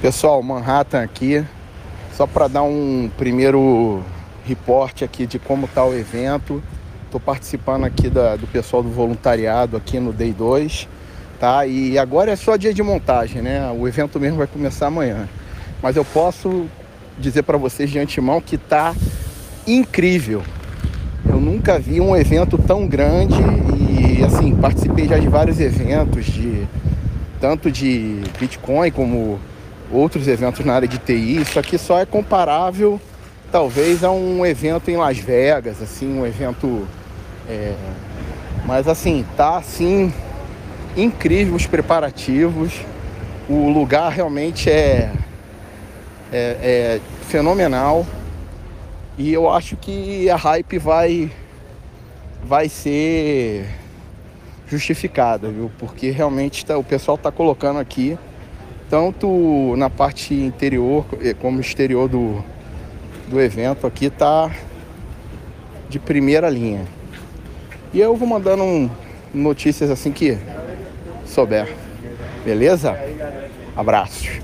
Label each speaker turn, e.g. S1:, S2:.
S1: Pessoal, Manhattan aqui, só para dar um primeiro reporte aqui de como está o evento. Estou participando aqui da, do pessoal do voluntariado aqui no Day 2, tá? E agora é só dia de montagem, né? O evento mesmo vai começar amanhã. Mas eu posso dizer para vocês de antemão que está incrível. Eu nunca vi um evento tão grande e assim, participei já de vários eventos de tanto de Bitcoin como outros eventos na área de TI. Isso aqui só é comparável, talvez, a um evento em Las Vegas, assim, um evento. É... Mas assim, tá assim incrível os preparativos. O lugar realmente é, é, é fenomenal. E eu acho que a hype vai, vai ser justificada, viu? Porque realmente tá, o pessoal está colocando aqui tanto na parte interior eh, como exterior do, do evento aqui tá de primeira linha. E eu vou mandando um, notícias assim que souber. Beleza? Abraços.